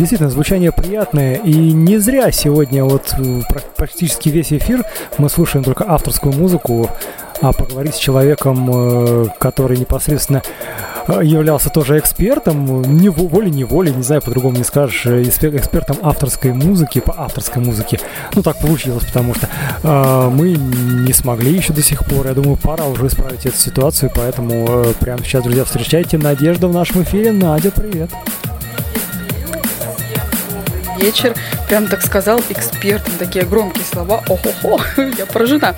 Действительно, звучание приятное, и не зря сегодня вот э, практически весь эфир мы слушаем только авторскую музыку, а поговорить с человеком, э, который непосредственно э, являлся тоже экспертом, не волей-неволей, не знаю, по-другому не скажешь, экспертом авторской музыки, по авторской музыке. Ну, так получилось, потому что э, мы не смогли еще до сих пор. Я думаю, пора уже исправить эту ситуацию, поэтому э, прямо сейчас, друзья, встречайте Надежду в нашем эфире. Надя, привет вечер. Прям так сказал эксперт. Такие громкие слова. Ого-хо, я поражена.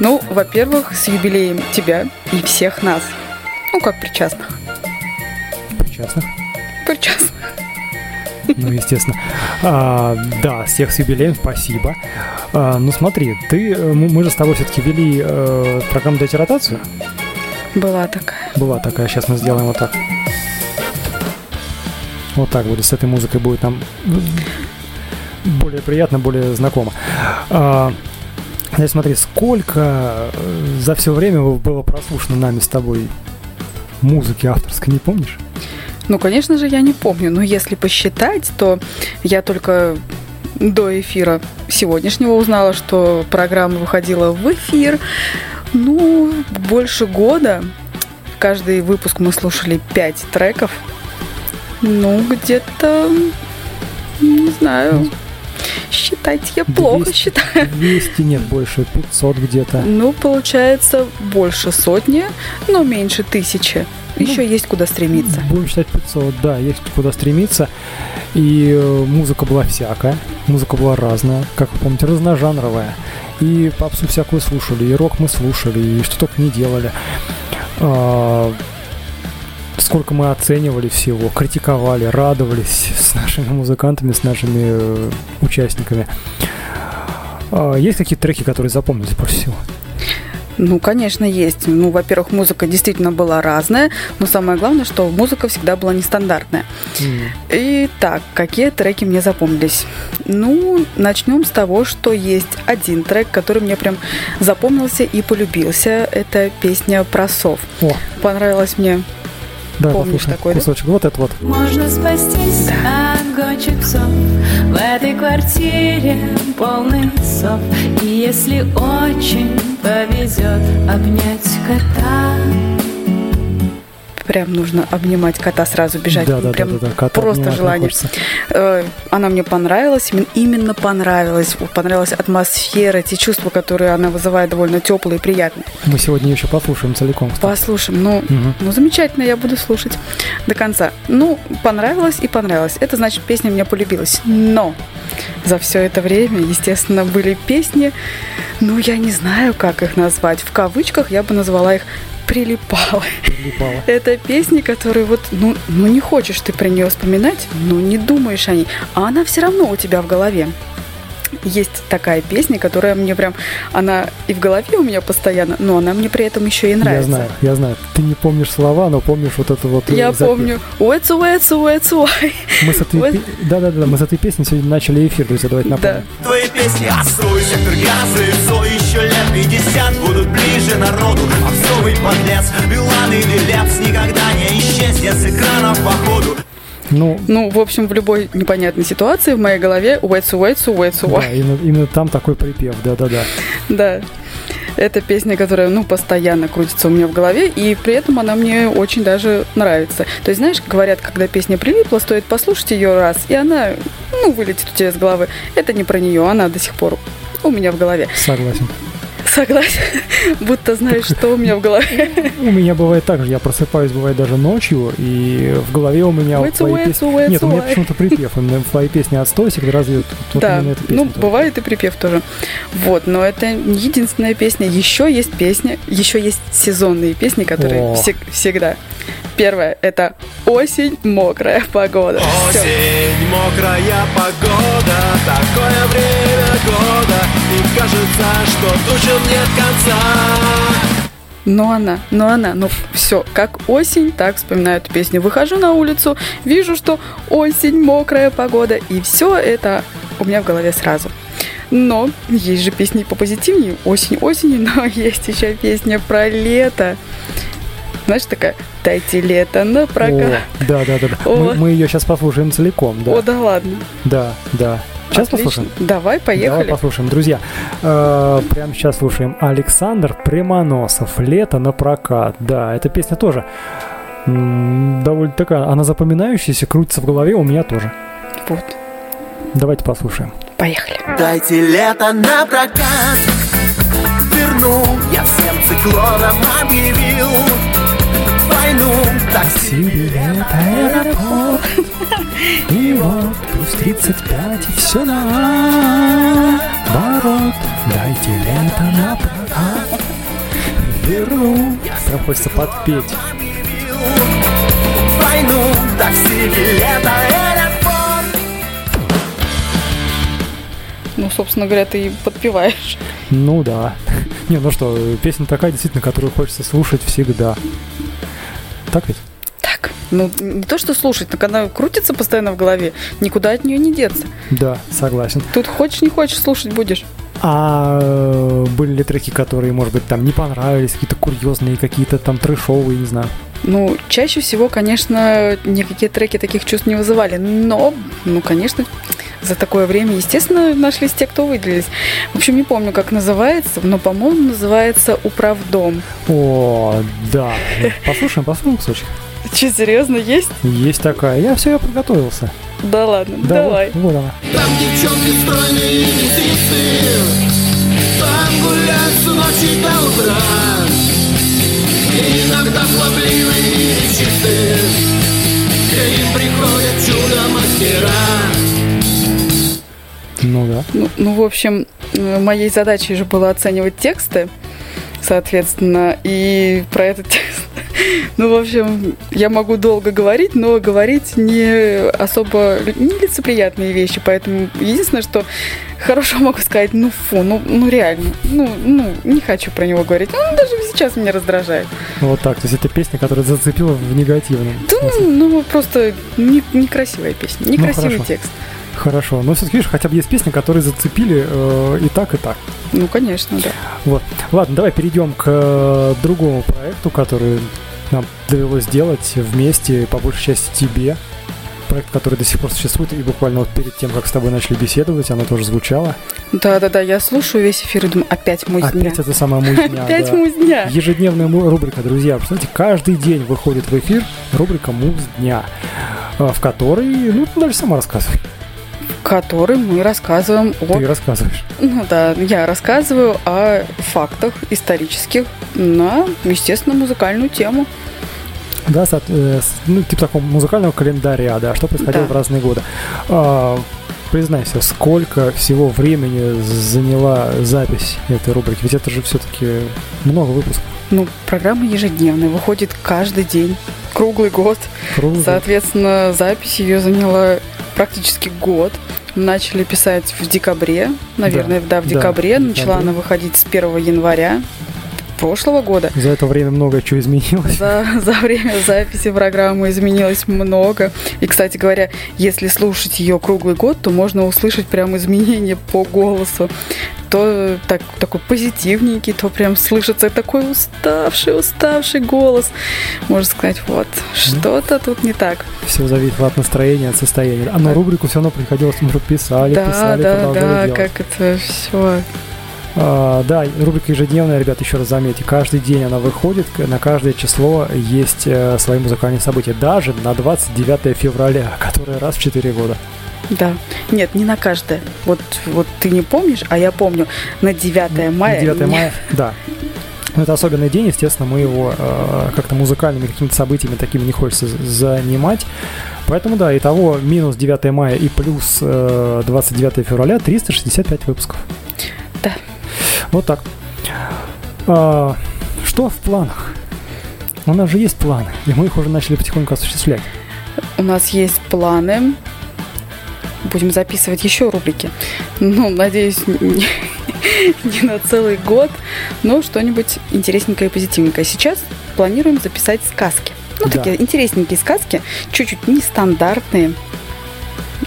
Ну, во-первых, с юбилеем тебя и всех нас. Ну, как причастных. Причастных? Причастных. Ну, естественно. А, да, всех с юбилеем, спасибо. А, ну, смотри, ты, э, мы же с тобой все-таки вели э, программу «Дайте ротацию». Была такая. Была такая. Сейчас мы сделаем вот так. Вот так будет, с этой музыкой будет нам более приятно, более знакомо. А, смотри, сколько э, за все время было прослушано нами с тобой музыки авторской, не помнишь? Ну, конечно же, я не помню, но если посчитать, то я только до эфира сегодняшнего узнала, что программа выходила в эфир. Ну, больше года. Каждый выпуск мы слушали пять треков. Ну, где-то, не знаю, считать я плохо 200, считаю. 200 нет, больше 500 где-то. Ну, получается, больше сотни, но меньше тысячи. Ну, Еще есть куда стремиться. Будем считать 500, да, есть куда стремиться. И э, музыка была всякая, музыка была разная, как вы помните, разножанровая. И попсу всякую слушали, и рок мы слушали, и что только не делали. Сколько мы оценивали всего, критиковали, радовались с нашими музыкантами, с нашими э, участниками. А, есть какие-то треки, которые запомнились больше всего? Ну, конечно, есть. Ну, во-первых, музыка действительно была разная, но самое главное, что музыка всегда была нестандартная. Mm. Итак, какие треки мне запомнились? Ну, начнем с того, что есть один трек, который мне прям запомнился и полюбился. Это песня про сов. О. Понравилась мне да, Помнишь такой, кусочек. Да? Вот это вот. Можно спастись да. от псов В этой квартире полный сов И если очень повезет обнять кота прям нужно обнимать кота, сразу бежать. Да, да, прям да, да, да. Кота просто желание. Э, она мне понравилась, именно понравилась. Понравилась атмосфера, те чувства, которые она вызывает, довольно теплые и приятные. Мы сегодня еще послушаем целиком. Кстати. Послушаем. Ну, угу. ну, замечательно, я буду слушать до конца. Ну, понравилось и понравилось. Это значит, песня мне полюбилась. Но за все это время, естественно, были песни, ну, я не знаю, как их назвать. В кавычках я бы назвала их прилипала. прилипала. Это песни, которые вот, ну, ну не хочешь ты про нее вспоминать, ну не думаешь о ней, а она все равно у тебя в голове есть такая песня, которая мне прям, она и в голове у меня постоянно, но она мне при этом еще и нравится. Я знаю, я знаю. Ты не помнишь слова, но помнишь вот это вот Я запев. помню. Уэцу, уэцу, уэцу, Мы с этой, да, да, да, мы с этой песней сегодня начали эфир, друзья, давайте напомним. Да. Твои песни «Острой сектор газа» и еще лет 50 будут ближе народу. Овцовый подлец, Билан или Лепс никогда не исчезнет с экранов походу. Ну, ну, в общем, в любой непонятной ситуации в моей голове уэцу, уэцу, уэцу, Да, именно, именно там такой припев, да-да-да. Да. Это песня, которая, ну, постоянно крутится у меня в голове, и при этом она мне очень даже нравится. То есть, знаешь, говорят, когда песня прилипла, стоит послушать ее раз, и она, ну, вылетит у тебя из головы. Это не про нее, она до сих пор у меня в голове. Согласен. Согласен. Будто знаешь, что у меня в голове. У меня бывает так же. Я просыпаюсь, бывает даже ночью, и в голове у меня. Нет, у меня почему-то припев. Именно твои песни отстой всегда разве Да, ну, бывает и припев тоже. Вот, но это не единственная песня. Еще есть песни, еще есть сезонные песни, которые всегда Первое – это осень, мокрая погода. Осень, Все. мокрая погода, такое время года, и кажется, что тучам нет конца. Но она, но она, ну все, как осень, так вспоминаю эту песню. Выхожу на улицу, вижу, что осень, мокрая погода, и все это у меня в голове сразу. Но есть же песни попозитивнее, осень, осень, но есть еще песня про лето. Знаешь, такая, дайте лето на прокат. О, да, да, да. да. О. Мы, мы ее сейчас послушаем целиком, да. О, да ладно. Да, да. Сейчас Отлично. послушаем. Давай, поехали. Давай послушаем. Друзья, э, прямо сейчас слушаем Александр Прямоносов «Лето на прокат». Да, эта песня тоже довольно такая, она запоминающаяся, крутится в голове, у меня тоже. Вот, Давайте послушаем. поехали. Дайте лето на прокат Верну, я всем циклоном объявил Войну. Такси билет, аэропорт. И вот плюс 35 и все на ворот Дайте лето на прокат. Верну Прям хочется подпеть. Войну. Такси, билет, аэропорт. Ну, собственно говоря, ты и подпеваешь. Ну да. Не, ну что, песня такая, действительно, которую хочется слушать всегда. Так ведь? Так, ну, не то, что слушать, так она крутится постоянно в голове. Никуда от нее не деться. Да, согласен. Тут хочешь, не хочешь, слушать будешь. А э, были ли треки, которые, может быть, там не понравились, какие-то курьезные, какие-то там трэшовые, не знаю. Ну, чаще всего, конечно, никакие треки таких чувств не вызывали. Но, ну, конечно, за такое время, естественно, нашлись те, кто выделились. В общем, не помню, как называется, но, по-моему, называется «Управдом». О, да. Послушаем, послушаем кусочек. Че, серьезно, есть? Есть такая. Я все, я подготовился. Да ладно, Да, давай. Вот, вот она. Там девчонки стройные метисы Там гулять с ночи до утра И иногда хлопливые и нечистые К ним приходят чудо-мастера Ну да. Ну, ну, в общем, э, моей задачей же было оценивать тексты, соответственно, и про этот текст. Ну, в общем, я могу долго говорить, но говорить не особо нелицеприятные вещи, поэтому единственное, что хорошо могу сказать, ну фу, ну, ну реально, ну, ну, не хочу про него говорить. Он даже сейчас меня раздражает. Вот так. То есть это песня, которая зацепила в негативном. Да, смысле. ну, просто не- некрасивая песня, некрасивый хорошо. текст. Хорошо. Но все-таки, видишь, хотя бы есть песни, которые зацепили э, и так, и так. Ну, конечно, да. Вот. Ладно, давай перейдем к э, другому проекту, который нам довелось сделать вместе, по большей части тебе. Проект, который до сих пор существует, и буквально вот перед тем, как с тобой начали беседовать, оно тоже звучало. Да-да-да, я слушаю весь эфир и думаю, опять музня. Опять это самая музня. Опять да. музня. Ежедневная рубрика, друзья. Представляете, каждый день выходит в эфир рубрика «Муз дня», э, в которой, ну, даже сама рассказывай. Который мы рассказываем о... Ты рассказываешь. Ну да, я рассказываю о фактах исторических на, естественно, музыкальную тему. Да, э, ну, типа такого музыкального календаря, да, что происходило Да. в разные годы. А, признайся, сколько всего времени заняла запись этой рубрики? Ведь это же все-таки много выпусков. Ну, программа ежедневная, выходит каждый день, круглый год. Круто. Соответственно, запись ее заняла практически год. Начали писать в декабре, наверное, да, в да, декабре. в Начала декабре. она выходить с 1 января прошлого года. За это время много чего изменилось. За, за время записи программы изменилось много. И, кстати говоря, если слушать ее круглый год, то можно услышать прям изменения по голосу. То так, такой позитивненький, то прям слышится такой уставший, уставший голос. Можно сказать, вот, что-то тут не так. Все зависит от настроения, от состояния. А на рубрику все равно приходилось, мы писали, да, писали, да, да, делать. как это все. А, да, рубрика ежедневная, ребят, еще раз заметьте, каждый день она выходит, на каждое число есть э, свои музыкальные события, даже на 29 февраля, которое раз в 4 года. Да. Нет, не на каждое. Вот, вот ты не помнишь, а я помню. На 9 мая. 9 не- мая, да. Ну, Это особенный день, естественно, мы его э, как-то музыкальными какими-то событиями такими не хочется занимать. Поэтому, да, итого минус 9 мая и плюс э, 29 февраля 365 выпусков. Вот так. А, что в планах? У нас же есть планы, и мы их уже начали потихоньку осуществлять. У нас есть планы. Будем записывать еще рубрики. Ну, надеюсь, не, не на целый год, но что-нибудь интересненькое и позитивненькое. Сейчас планируем записать сказки. Ну, Да. такие интересненькие сказки, чуть-чуть нестандартные.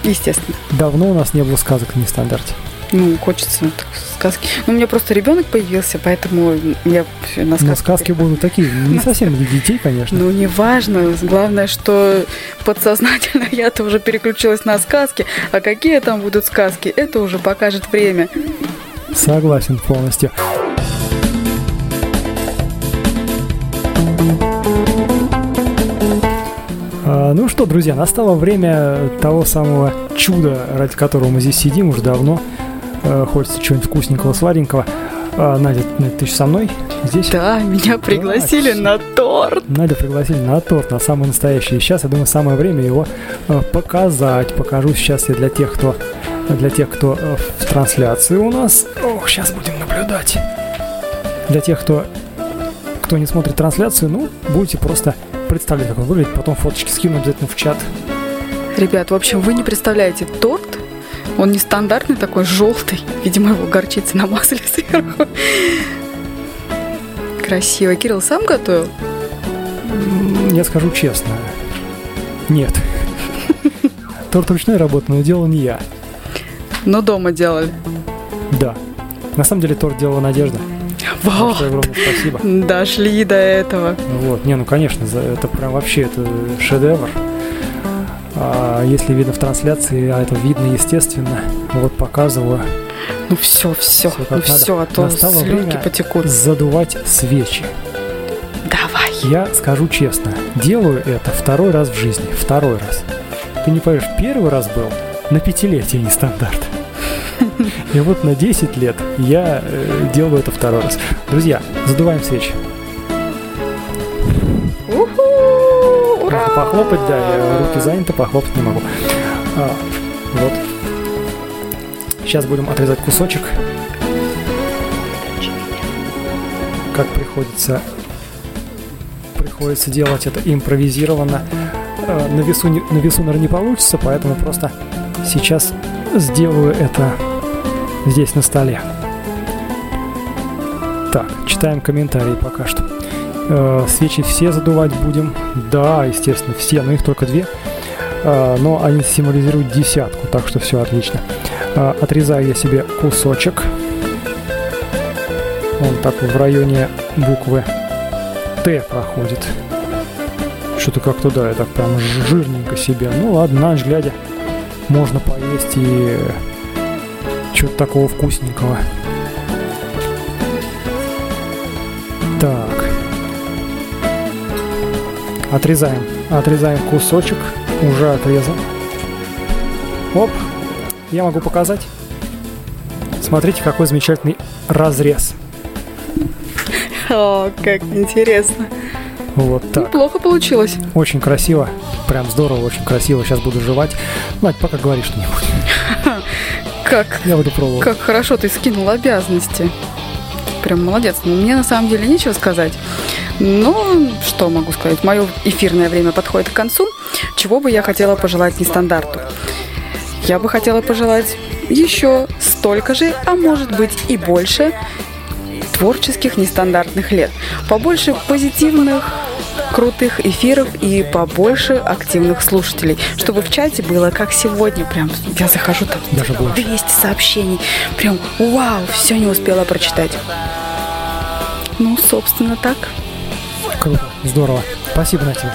Естественно. Давно у нас не было сказок на стандарте. Ну, хочется так сказки. Ну, у меня просто ребенок появился, поэтому я на сказки. Но сказки будут такие, не совсем для детей, конечно. Ну, неважно. Главное, что подсознательно я-то уже переключилась на сказки. А какие там будут сказки, это уже покажет время. Согласен полностью. А, ну что, друзья, настало время того самого чуда, ради которого мы здесь сидим уже давно. А, хочется чего-нибудь вкусненького, сладенького. А, Надя, ты со мной здесь? Да, меня пригласили да, на торт. Надя пригласили на торт, на самый настоящий. И сейчас, я думаю, самое время его показать. Покажу сейчас я для тех, кто для тех, кто в трансляции у нас. Ох, сейчас будем наблюдать. Для тех, кто кто не смотрит трансляцию, ну, будете просто представлять, как он выглядит. Потом фоточки скину обязательно в чат. Ребят, в общем, вы не представляете торт. Он нестандартный такой, желтый. Видимо, его горчица намазали сверху. Красиво. Кирилл сам готовил? Я скажу честно. Нет. Торт ручной работы, но делал не я. Но дома делали? Да. На самом деле торт делала Надежда. Вот. огромное спасибо. Дошли до этого. Вот, не, ну конечно, это прям вообще это шедевр. А если видно в трансляции, а это видно естественно, вот показываю. Ну все, все, все ну все, а то Настало время потекут. задувать свечи. Давай. Я скажу честно, делаю это второй раз в жизни, второй раз. Ты не поверишь, первый раз был на пятилетие нестандарт. И вот на 10 лет я э, делаю это второй раз. Друзья, задуваем свечи. Ура! Похлопать, да, я руки заняты, похлопать не могу. А, вот. Сейчас будем отрезать кусочек. Как приходится приходится делать это импровизированно. Э, на весу, на весу, наверное, не получится, поэтому просто сейчас сделаю это здесь на столе. Так, читаем комментарии пока что. Э, свечи все задувать будем. Да, естественно, все, но их только две. Э, но они символизируют десятку, так что все отлично. Э, отрезаю я себе кусочек. Он так в районе буквы Т проходит. Что-то как туда, я так прям жирненько себе. Ну ладно, на ночь глядя, можно поесть и чего-то такого вкусненького. Так. Отрезаем. Отрезаем кусочек. Уже отрезан. Оп. Я могу показать. Смотрите, какой замечательный разрез. О, как интересно. Вот так. Неплохо получилось. Очень красиво. Прям здорово, очень красиво. Сейчас буду жевать. Надь, пока говори что-нибудь. Как? Я буду пробовать. Как хорошо ты скинул обязанности. Прям молодец. Ну, мне на самом деле нечего сказать. Но что могу сказать? Мое эфирное время подходит к концу. Чего бы я хотела пожелать нестандарту? Я бы хотела пожелать еще столько же, а может быть и больше творческих нестандартных лет. Побольше позитивных, крутых эфиров и побольше активных слушателей, чтобы в чате было как сегодня, прям я захожу там Даже 200 сообщений, прям вау, все не успела прочитать. Ну, собственно, так. Круто, здорово. Спасибо на тебе.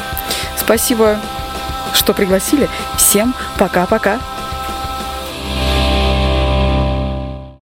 Спасибо, что пригласили. Всем пока-пока.